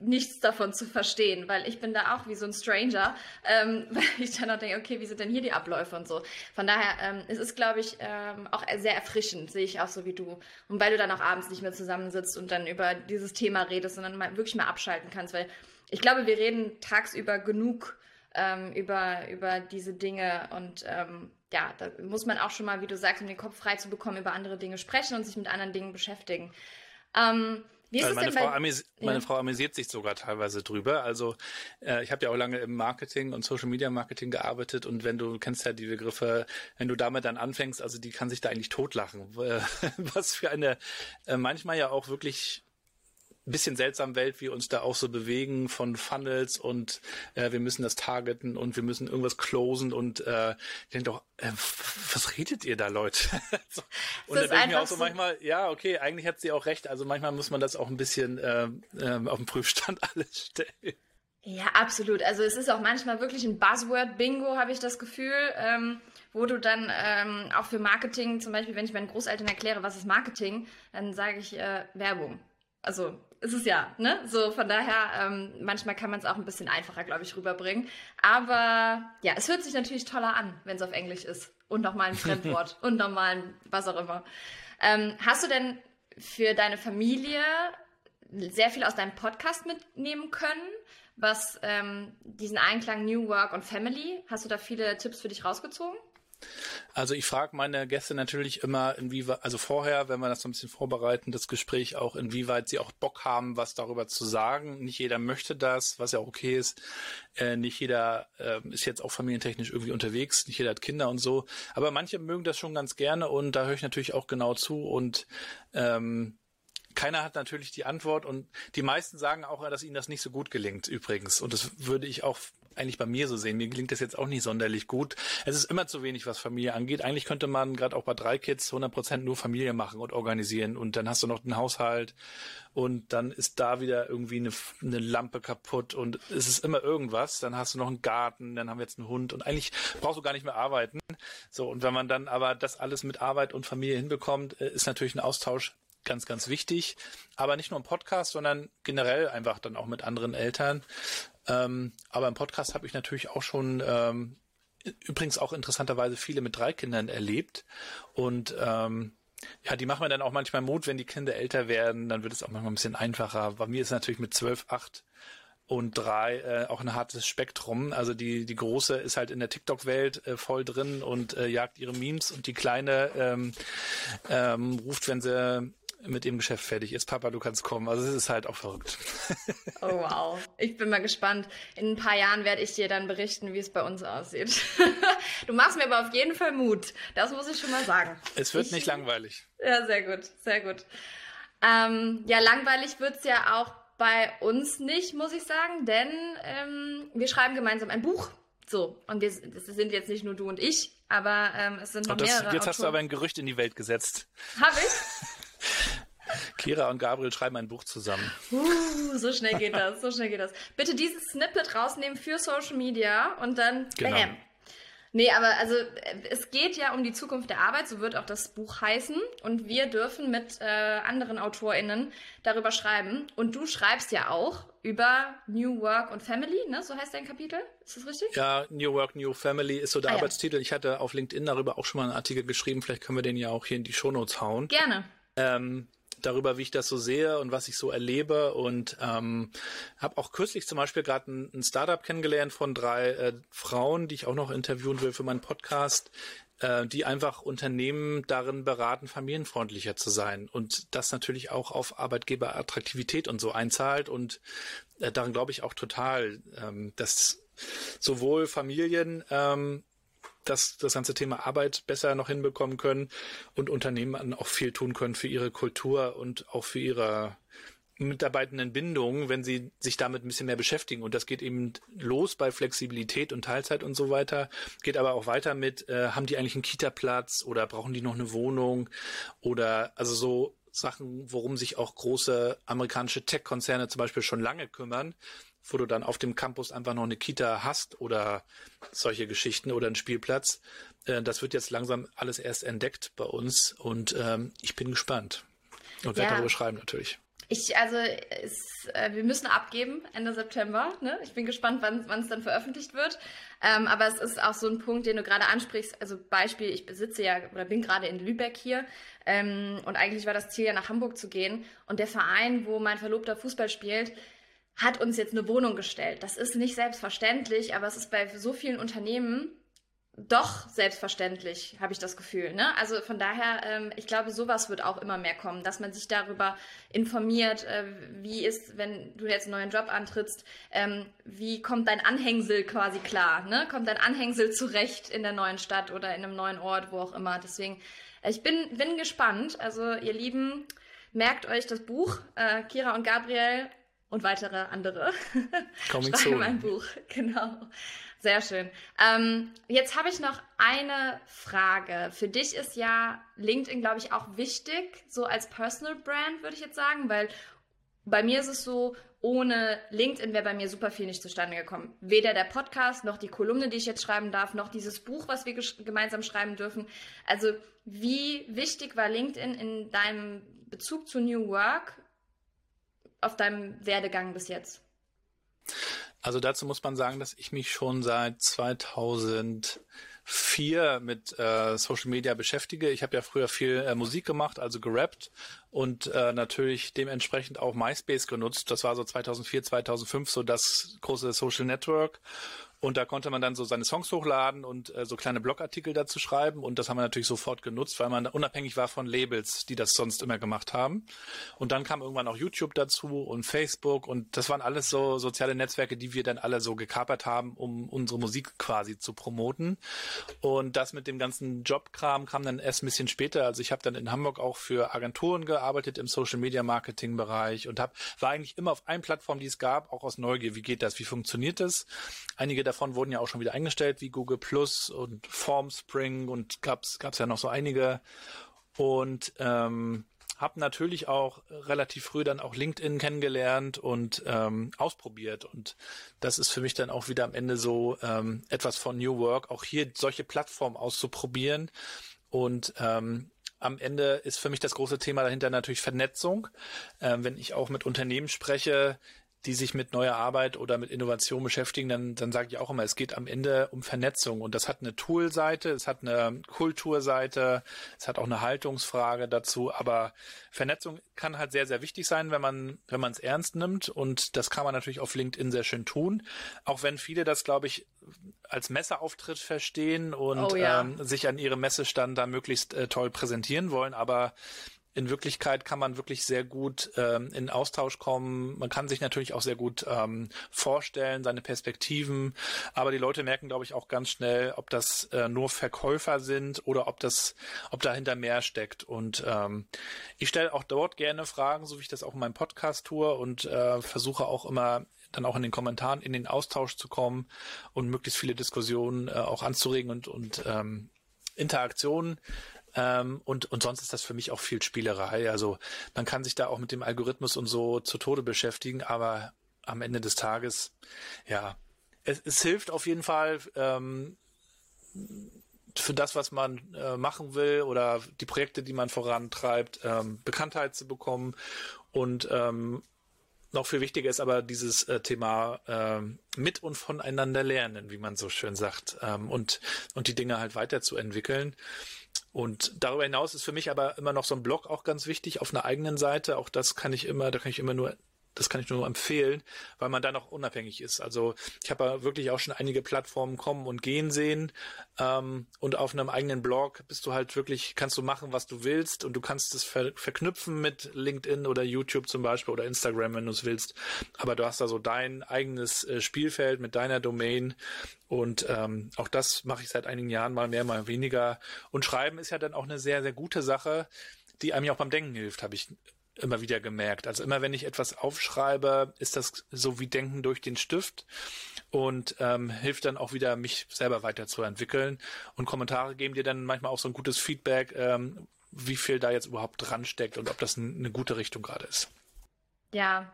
nichts davon zu verstehen, weil ich bin da auch wie so ein Stranger, ähm, weil ich dann auch denke, okay, wie sind denn hier die Abläufe und so. Von daher, ähm, es ist, glaube ich, ähm, auch sehr erfrischend, sehe ich auch so wie du. Und weil du dann auch abends nicht mehr zusammensitzt und dann über dieses Thema redest, sondern mal, wirklich mal abschalten kannst, weil ich glaube, wir reden tagsüber genug ähm, über, über diese Dinge und ähm, ja, da muss man auch schon mal, wie du sagst, um den Kopf frei zu bekommen, über andere Dinge sprechen und sich mit anderen Dingen beschäftigen. Ähm, wie ist also meine, Frau bei... meine Frau amüsiert sich sogar teilweise drüber. Also äh, ich habe ja auch lange im Marketing und Social Media Marketing gearbeitet und wenn du kennst ja die Begriffe, wenn du damit dann anfängst, also die kann sich da eigentlich totlachen. Was für eine äh, manchmal ja auch wirklich bisschen seltsam Welt wir uns da auch so bewegen von Funnels und äh, wir müssen das targeten und wir müssen irgendwas closen und äh, ich denke doch, äh, was redet ihr da, Leute? so. Und dann denke ich mir auch so manchmal, ja, okay, eigentlich hat sie auch recht. Also manchmal muss man das auch ein bisschen äh, äh, auf den Prüfstand alles stellen. Ja, absolut. Also es ist auch manchmal wirklich ein Buzzword-Bingo, habe ich das Gefühl, ähm, wo du dann ähm, auch für Marketing, zum Beispiel, wenn ich meinen Großeltern erkläre, was ist Marketing, dann sage ich äh, Werbung. Also ist es ja, ne? So, von daher, ähm, manchmal kann man es auch ein bisschen einfacher, glaube ich, rüberbringen. Aber ja, es hört sich natürlich toller an, wenn es auf Englisch ist. Und nochmal ein Fremdwort und nochmal ein was auch immer. Ähm, hast du denn für deine Familie sehr viel aus deinem Podcast mitnehmen können, was ähm, diesen Einklang New Work und Family, hast du da viele Tipps für dich rausgezogen? Also ich frage meine Gäste natürlich immer, inwieweit, also vorher, wenn wir das so ein bisschen vorbereiten, das Gespräch auch, inwieweit sie auch Bock haben, was darüber zu sagen. Nicht jeder möchte das, was ja okay ist. Äh, nicht jeder äh, ist jetzt auch familientechnisch irgendwie unterwegs, nicht jeder hat Kinder und so. Aber manche mögen das schon ganz gerne und da höre ich natürlich auch genau zu und ähm, keiner hat natürlich die Antwort und die meisten sagen auch, dass ihnen das nicht so gut gelingt übrigens. Und das würde ich auch eigentlich bei mir so sehen. Mir gelingt das jetzt auch nicht sonderlich gut. Es ist immer zu wenig, was Familie angeht. Eigentlich könnte man gerade auch bei drei Kids 100% nur Familie machen und organisieren. Und dann hast du noch den Haushalt und dann ist da wieder irgendwie eine, eine Lampe kaputt und es ist immer irgendwas. Dann hast du noch einen Garten, dann haben wir jetzt einen Hund und eigentlich brauchst du gar nicht mehr arbeiten. So, und wenn man dann aber das alles mit Arbeit und Familie hinbekommt, äh, ist natürlich ein Austausch ganz, ganz wichtig. Aber nicht nur im Podcast, sondern generell einfach dann auch mit anderen Eltern. Ähm, aber im Podcast habe ich natürlich auch schon ähm, übrigens auch interessanterweise viele mit drei Kindern erlebt. Und ähm, ja, die machen mir dann auch manchmal Mut, wenn die Kinder älter werden, dann wird es auch manchmal ein bisschen einfacher. Bei mir ist natürlich mit zwölf, acht und drei äh, auch ein hartes Spektrum. Also die, die große ist halt in der TikTok-Welt äh, voll drin und äh, jagt ihre Memes und die kleine ähm, ähm, ruft, wenn sie mit dem Geschäft fertig ist. Papa, du kannst kommen. Also es ist halt auch verrückt. Oh wow. Ich bin mal gespannt. In ein paar Jahren werde ich dir dann berichten, wie es bei uns aussieht. Du machst mir aber auf jeden Fall Mut. Das muss ich schon mal sagen. Es wird ich, nicht langweilig. Ja, sehr gut, sehr gut. Ähm, ja, langweilig wird's ja auch bei uns nicht, muss ich sagen, denn ähm, wir schreiben gemeinsam ein Buch. So, und wir, das sind jetzt nicht nur du und ich, aber ähm, es sind noch Und das, mehrere jetzt hast du Autoren. aber ein Gerücht in die Welt gesetzt. Hab ich? Kira und Gabriel schreiben ein Buch zusammen. Uh, so schnell geht das, so schnell geht das. Bitte dieses Snippet rausnehmen für Social Media und dann Genau. bam. Nee, aber also es geht ja um die Zukunft der Arbeit, so wird auch das Buch heißen. Und wir dürfen mit äh, anderen AutorInnen darüber schreiben. Und du schreibst ja auch über New Work und Family, ne? So heißt dein Kapitel. Ist das richtig? Ja, New Work, New Family ist so der Ah, ja. Arbeitstitel. Ich hatte auf LinkedIn darüber auch schon mal einen Artikel geschrieben. Vielleicht können wir den ja auch hier in die Shownotes hauen. Gerne. ähm, darüber, wie ich das so sehe und was ich so erlebe. Und ähm, habe auch kürzlich zum Beispiel gerade ein, ein Startup kennengelernt von drei äh, Frauen, die ich auch noch interviewen will für meinen Podcast, äh, die einfach Unternehmen darin beraten, familienfreundlicher zu sein und das natürlich auch auf Arbeitgeberattraktivität und so einzahlt. Und äh, daran glaube ich auch total, ähm, dass sowohl Familien ähm, das, das ganze Thema Arbeit besser noch hinbekommen können und Unternehmen auch viel tun können für ihre Kultur und auch für ihre mitarbeitenden Bindungen, wenn sie sich damit ein bisschen mehr beschäftigen. Und das geht eben los bei Flexibilität und Teilzeit und so weiter, geht aber auch weiter mit, äh, haben die eigentlich einen Kita-Platz oder brauchen die noch eine Wohnung oder also so Sachen, worum sich auch große amerikanische Tech-Konzerne zum Beispiel schon lange kümmern, wo du dann auf dem Campus einfach noch eine Kita hast oder solche Geschichten oder einen Spielplatz. Äh, das wird jetzt langsam alles erst entdeckt bei uns und ähm, ich bin gespannt. Und werde Ja. darüber schreiben natürlich. Ich, also, es, äh, wir müssen abgeben Ende September. Ne? Ich bin gespannt, wann es dann veröffentlicht wird. Ähm, aber es ist auch so ein Punkt, den du gerade ansprichst. Also Beispiel, ich besitze ja oder bin gerade in Lübeck hier ähm, und eigentlich war das Ziel ja nach Hamburg zu gehen. Und der Verein, wo mein Verlobter Fußball spielt, hat uns jetzt eine Wohnung gestellt. Das ist nicht selbstverständlich, aber es ist bei so vielen Unternehmen doch selbstverständlich, habe ich das Gefühl. Ne? Also von daher, ähm, ich glaube, sowas wird auch immer mehr kommen, dass man sich darüber informiert, äh, wie ist, wenn du jetzt einen neuen Job antrittst, ähm, wie kommt dein Anhängsel quasi klar? Ne? Kommt dein Anhängsel zurecht in der neuen Stadt oder in einem neuen Ort, wo auch immer. Deswegen, äh, ich bin, bin gespannt. Also ihr Lieben, merkt euch das Buch, äh, Kira und Gabriel und weitere andere. Coming Schreiben ein Buch, genau. Sehr schön. Ähm, jetzt habe ich noch eine Frage. Für dich ist ja LinkedIn, glaube ich, auch wichtig, so als Personal Brand, würde ich jetzt sagen, weil bei mir ist es so, ohne LinkedIn wäre bei mir super viel nicht zustande gekommen. Weder der Podcast, noch die Kolumne, die ich jetzt schreiben darf, noch dieses Buch, was wir gemeinsam schreiben dürfen. Also, wie wichtig war LinkedIn in deinem Bezug zu New Work auf deinem Werdegang bis jetzt? Also dazu muss man sagen, dass ich mich schon seit 2004 mit äh, Social Media beschäftige. Ich habe ja früher viel äh, Musik gemacht, also gerappt und äh, natürlich dementsprechend auch MySpace genutzt. Das war so 2004, 2005 so das große Social Network. Und da konnte man dann so seine Songs hochladen und äh, so kleine Blogartikel dazu schreiben. Und das haben wir natürlich sofort genutzt, weil man unabhängig war von Labels, die das sonst immer gemacht haben. Und dann kam irgendwann auch YouTube dazu und Facebook. Und das waren alles so soziale Netzwerke, die wir dann alle so gekapert haben, um unsere Musik quasi zu promoten. Und das mit dem ganzen Jobkram kam dann erst ein bisschen später. Also ich habe dann in Hamburg auch für Agenturen gearbeitet im Social Media Marketing Bereich und hab, war eigentlich immer auf allen Plattformen, die es gab, auch aus Neugier. Wie geht das? Wie funktioniert das? Einige davon wurden ja auch schon wieder eingestellt, wie Google Plus und Formspring und gab's gab's ja noch so einige. Und ähm, habe natürlich auch relativ früh dann auch LinkedIn kennengelernt und ähm, ausprobiert. Und das ist für mich dann auch wieder am Ende so ähm, etwas von New Work, auch hier solche Plattformen auszuprobieren. Und ähm, am Ende ist für mich das große Thema dahinter natürlich Vernetzung. Ähm, wenn ich auch mit Unternehmen spreche, die sich mit neuer Arbeit oder mit Innovation beschäftigen, dann, dann sage ich auch immer, es geht am Ende um Vernetzung. Und das hat eine Tool-Seite, es hat eine Kulturseite, es hat auch eine Haltungsfrage dazu. Aber Vernetzung kann halt sehr, sehr wichtig sein, wenn man, wenn man es ernst nimmt. Und das kann man natürlich auf LinkedIn sehr schön tun. Auch wenn viele das, glaube ich, als Messeauftritt verstehen und Oh ja. ähm, sich an ihrem Messestand da möglichst äh, toll präsentieren wollen. Aber in Wirklichkeit kann man wirklich sehr gut ähm, in Austausch kommen. Man kann sich natürlich auch sehr gut ähm, vorstellen, seine Perspektiven. Aber die Leute merken, glaube ich, auch ganz schnell, ob das äh, nur Verkäufer sind oder ob das, ob dahinter mehr steckt. Und ähm, ich stelle auch dort gerne Fragen, so wie ich das auch in meinem Podcast tue und äh, versuche auch immer dann auch in den Kommentaren in den Austausch zu kommen und möglichst viele Diskussionen äh, auch anzuregen und, und ähm, Interaktionen ähm, und, und sonst ist das für mich auch viel Spielerei. Also man kann sich da auch mit dem Algorithmus und so zu Tode beschäftigen, aber am Ende des Tages, ja, es, es hilft auf jeden Fall ähm, für das, was man äh, machen will oder die Projekte, die man vorantreibt, ähm, Bekanntheit zu bekommen. Und ähm, noch viel wichtiger ist aber dieses äh, Thema äh, mit und voneinander lernen, wie man so schön sagt, ähm, und, und die Dinge halt weiterzuentwickeln. Und darüber hinaus ist für mich aber immer noch so ein Blog auch ganz wichtig auf einer eigenen Seite. Auch das kann ich immer, da kann ich immer nur das kann ich nur empfehlen, weil man da noch unabhängig ist. Also ich habe ja wirklich auch schon einige Plattformen kommen und gehen sehen. Ähm, und auf einem eigenen Blog bist du halt wirklich, kannst du machen, was du willst und du kannst es ver verknüpfen mit LinkedIn oder YouTube zum Beispiel oder Instagram, wenn du es willst. Aber du hast da so dein eigenes äh, Spielfeld mit deiner Domain. Und ähm, auch das mache ich seit einigen Jahren mal mehr, mal weniger. Und Schreiben ist ja dann auch eine sehr, sehr gute Sache, die einem ja auch beim Denken hilft, habe ich immer wieder gemerkt. Also immer wenn ich etwas aufschreibe, ist das so wie Denken durch den Stift und ähm, hilft dann auch wieder, mich selber weiterzuentwickeln. Und Kommentare geben dir dann manchmal auch so ein gutes Feedback, ähm, wie viel da jetzt überhaupt dran steckt und ob das eine gute Richtung gerade ist. Ja,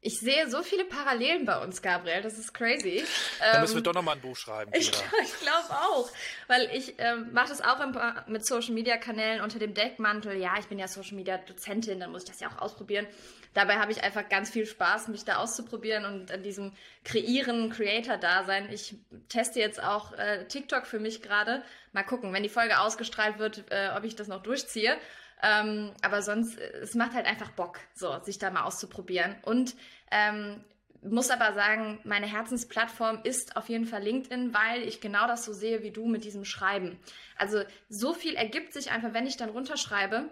ich sehe so viele Parallelen bei uns, Gabriel. Das ist crazy. Da müssen wir ähm, doch nochmal ein Buch schreiben. Ich, ich glaube auch. Weil ich ähm, mache das auch im, mit Social Media Kanälen unter dem Deckmantel. Ja, ich bin ja Social Media Dozentin, dann muss ich das ja auch ausprobieren. Dabei habe ich einfach ganz viel Spaß, mich da auszuprobieren und an diesem Kreieren, Creator-Dasein. Ich teste jetzt auch äh, TikTok für mich gerade. Mal gucken, wenn die Folge ausgestrahlt wird, äh, ob ich das noch durchziehe. Ähm, aber sonst, es macht halt einfach Bock, so, sich da mal auszuprobieren. Und ähm, muss aber sagen, meine Herzensplattform ist auf jeden Fall LinkedIn, weil ich genau das so sehe wie du mit diesem Schreiben. Also so viel ergibt sich einfach, wenn ich dann runterschreibe,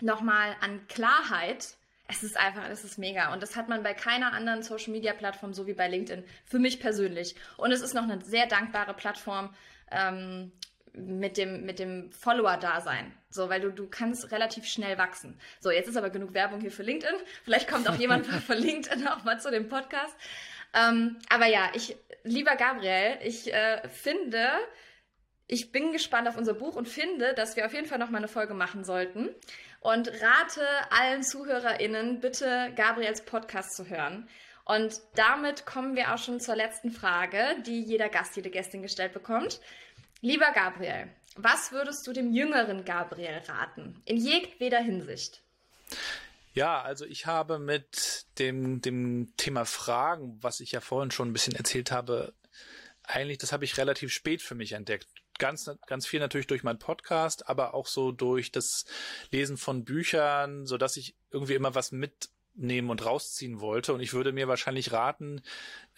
nochmal an Klarheit. Es ist einfach, es ist mega. Und das hat man bei keiner anderen Social Media Plattform so wie bei LinkedIn. Für mich persönlich. Und es ist noch eine sehr dankbare Plattform. Ähm, mit dem, mit dem Follower-Dasein. So, weil du, du kannst relativ schnell wachsen. So, jetzt ist aber genug Werbung hier für LinkedIn. Vielleicht kommt auch jemand von LinkedIn auch mal zu dem Podcast. Ähm, aber ja, ich, lieber Gabriel, ich äh, finde, ich bin gespannt auf unser Buch und finde, dass wir auf jeden Fall noch mal eine Folge machen sollten. Und rate allen ZuhörerInnen, bitte Gabriels Podcast zu hören. Und damit kommen wir auch schon zur letzten Frage, die jeder Gast, jede Gästin gestellt bekommt. Lieber Gabriel, was würdest du dem jüngeren Gabriel raten? In jedweder Hinsicht. Ja, also ich habe mit dem, dem Thema Fragen, was ich ja vorhin schon ein bisschen erzählt habe, eigentlich, das habe ich relativ spät für mich entdeckt. Ganz, ganz viel natürlich durch meinen Podcast, aber auch so durch das Lesen von Büchern, so dass ich irgendwie immer was mitnehmen und rausziehen wollte. Und ich würde mir wahrscheinlich raten,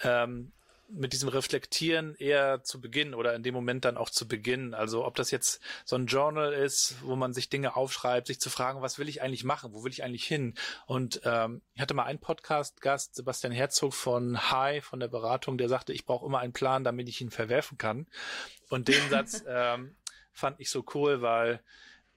ähm, mit diesem Reflektieren eher zu beginnen oder in dem Moment dann auch zu beginnen. Also ob das jetzt so ein Journal ist, wo man sich Dinge aufschreibt, sich zu fragen, was will ich eigentlich machen, wo will ich eigentlich hin? Und ähm, ich hatte mal einen Podcast-Gast, Sebastian Herzog von High, von der Beratung, der sagte, ich brauche immer einen Plan, damit ich ihn verwerfen kann. Und den Satz ähm, fand ich so cool, weil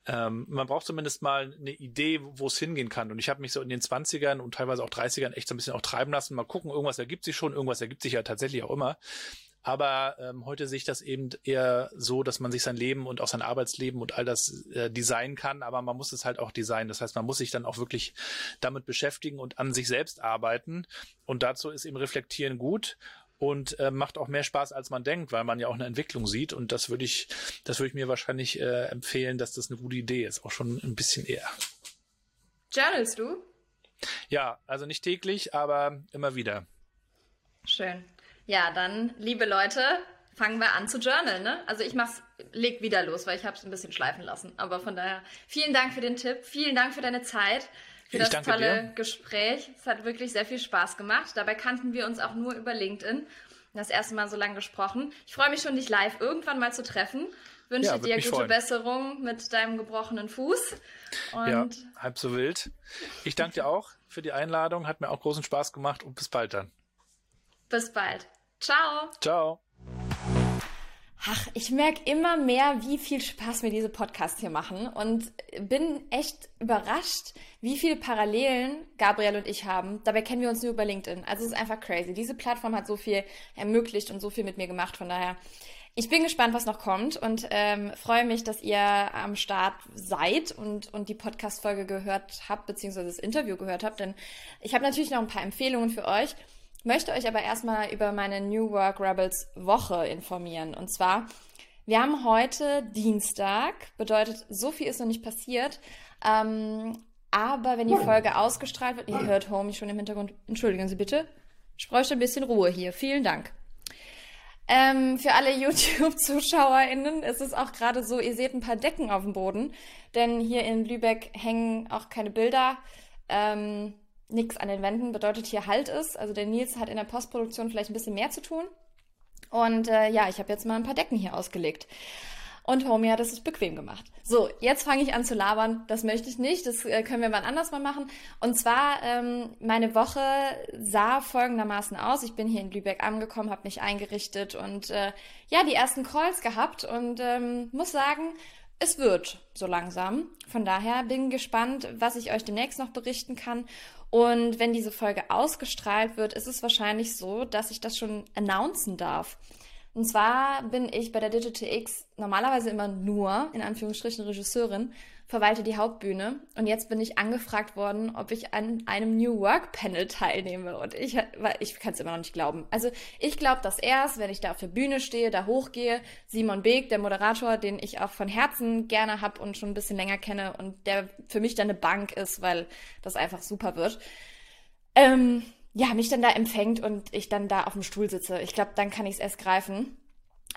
ähm, man braucht zumindest mal eine Idee, wo es hingehen kann. Und ich habe mich so in den 20ern und teilweise auch 30ern echt so ein bisschen auch treiben lassen. Mal gucken, irgendwas ergibt sich schon, irgendwas ergibt sich ja tatsächlich auch immer. Aber ähm, heute sehe ich das eben eher so, dass man sich sein Leben und auch sein Arbeitsleben und all das äh, designen kann, aber man muss es halt auch designen. Das heißt, man muss sich dann auch wirklich damit beschäftigen und an sich selbst arbeiten. Und dazu ist eben Reflektieren gut und äh, macht auch mehr Spaß, als man denkt, weil man ja auch eine Entwicklung sieht. Und das würde ich, das würde ich mir wahrscheinlich äh, empfehlen, dass das eine gute Idee ist, auch schon ein bisschen eher. Journalst du? Ja, also nicht täglich, aber immer wieder. Schön. Ja, dann, liebe Leute, fangen wir an zu journalen. Ne? Also ich mach's, leg wieder los, weil ich habe es ein bisschen schleifen lassen. Aber von daher, vielen Dank für den Tipp, vielen Dank für deine Zeit für das tolle dir. Gespräch. Es hat wirklich sehr viel Spaß gemacht. Dabei kannten wir uns auch nur über LinkedIn. das erste Mal so lange gesprochen. Ich freue mich schon, dich live irgendwann mal zu treffen. Wünsche Ja, dir gute freuen. Besserung mit deinem gebrochenen Fuß. Und Ja, halb so wild. Ich danke dir auch für die Einladung. Hat mir auch großen Spaß gemacht und bis bald dann. bis bald. Ciao. Ciao. Ach, ich merke immer mehr, wie viel Spaß mir diese Podcasts hier machen und bin echt überrascht, wie viele Parallelen Gabriel und ich haben. Dabei kennen wir uns nur über LinkedIn. Also es ist einfach crazy. Diese Plattform hat so viel ermöglicht und so viel mit mir gemacht. Von daher, ich bin gespannt, was noch kommt und ähm, freue mich, dass ihr am Start seid und, und die Podcast-Folge gehört habt, beziehungsweise das Interview gehört habt. Denn ich habe natürlich noch ein paar Empfehlungen für euch möchte euch aber erstmal über meine New Work Rebels Woche informieren. Und zwar, wir haben heute Dienstag, bedeutet, so viel ist noch nicht passiert. Ähm, aber wenn die Folge ausgestrahlt wird, ihr hört Homie schon im Hintergrund, entschuldigen Sie bitte, ich bräuchte ein bisschen Ruhe hier. Vielen Dank. Ähm, für alle YouTube-ZuschauerInnen ist es auch gerade so, ihr seht ein paar Decken auf dem Boden, denn hier in Lübeck hängen auch keine Bilder. Ähm, nichts an den Wänden bedeutet hier Halt ist. Also der Nils hat in der Postproduktion vielleicht ein bisschen mehr zu tun. Und äh, ja, ich habe jetzt mal ein paar Decken hier ausgelegt. Und Homie hat es bequem gemacht. So, jetzt fange ich an zu labern. Das möchte ich nicht. Das äh, können wir mal anders mal machen. Und zwar, ähm, meine Woche sah folgendermaßen aus. Ich bin hier in Lübeck angekommen, habe mich eingerichtet und äh, ja, die ersten Calls gehabt und ähm, muss sagen, es wird so langsam. Von daher bin gespannt, was ich euch demnächst noch berichten kann. Und wenn diese Folge ausgestrahlt wird, ist es wahrscheinlich so, dass ich das schon announcen darf. Und zwar bin ich bei der Digital X normalerweise immer nur, in Anführungsstrichen, Regisseurin, verwalte die Hauptbühne. Und jetzt bin ich angefragt worden, ob ich an einem New Work Panel teilnehme. Und ich, ich kann es immer noch nicht glauben. Also ich glaube das erst, wenn ich da auf der Bühne stehe, da hochgehe. Simon Beek, der Moderator, den ich auch von Herzen gerne hab und schon ein bisschen länger kenne und der für mich dann eine Bank ist, weil das einfach super wird. Ähm, ja, mich dann da empfängt und ich dann da auf dem Stuhl sitze. Ich glaube, dann kann ich es erst greifen.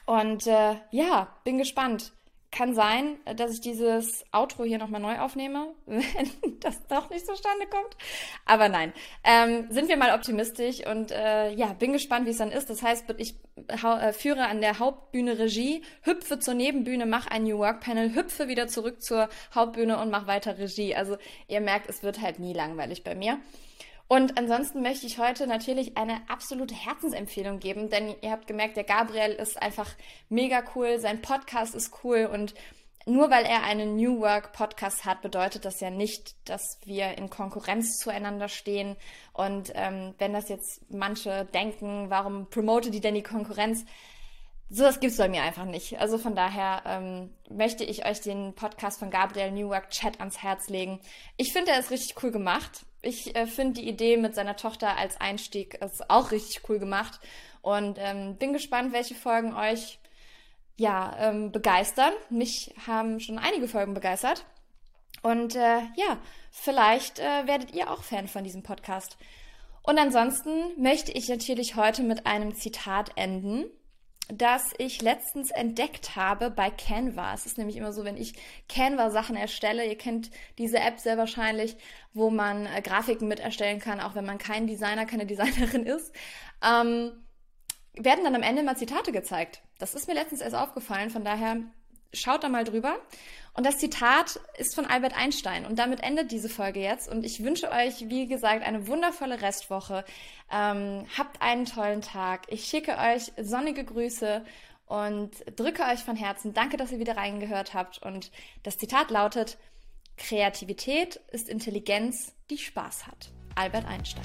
Und äh, ja, bin gespannt. Kann sein, dass ich dieses Outro hier nochmal neu aufnehme, wenn das doch nicht zustande kommt. Aber nein, ähm, sind wir mal optimistisch und äh, ja, bin gespannt, wie es dann ist. Das heißt, ich äh, führe an der Hauptbühne Regie, hüpfe zur Nebenbühne, mache ein New Work Panel, hüpfe wieder zurück zur Hauptbühne und mache weiter Regie. Also ihr merkt, es wird halt nie langweilig bei mir. Und ansonsten möchte ich heute natürlich eine absolute Herzensempfehlung geben, denn ihr habt gemerkt, der Gabriel ist einfach mega cool, sein Podcast ist cool und nur weil er einen New Work Podcast hat, bedeutet das ja nicht, dass wir in Konkurrenz zueinander stehen. Und ähm, wenn das jetzt manche denken, warum promote die denn die Konkurrenz? So, das gibt's bei mir einfach nicht. Also von daher ähm, möchte ich euch den Podcast von Gabriel New Work Chat ans Herz legen. Ich finde, er ist richtig cool gemacht. Ich äh, finde die Idee mit seiner Tochter als Einstieg ist auch richtig cool gemacht und ähm, bin gespannt, welche Folgen euch ja ähm, begeistern. Mich haben schon einige Folgen begeistert und äh, ja, vielleicht äh, werdet ihr auch Fan von diesem Podcast. Und ansonsten möchte ich natürlich heute mit einem Zitat enden das ich letztens entdeckt habe bei Canva. Es ist nämlich immer so, wenn ich Canva-Sachen erstelle, ihr kennt diese App sehr wahrscheinlich, wo man äh, Grafiken mit erstellen kann, auch wenn man kein Designer, keine Designerin ist, ähm, werden dann am Ende mal Zitate gezeigt. Das ist mir letztens erst aufgefallen, von daher schaut da mal drüber. Und das Zitat ist von Albert Einstein. Und damit endet diese Folge jetzt. Und ich wünsche euch, wie gesagt, eine wundervolle Restwoche. Ähm, habt einen tollen Tag. Ich schicke euch sonnige Grüße und drücke euch von Herzen. Danke, dass ihr wieder reingehört habt. Und das Zitat lautet, Kreativität ist Intelligenz, die Spaß hat. Albert Einstein.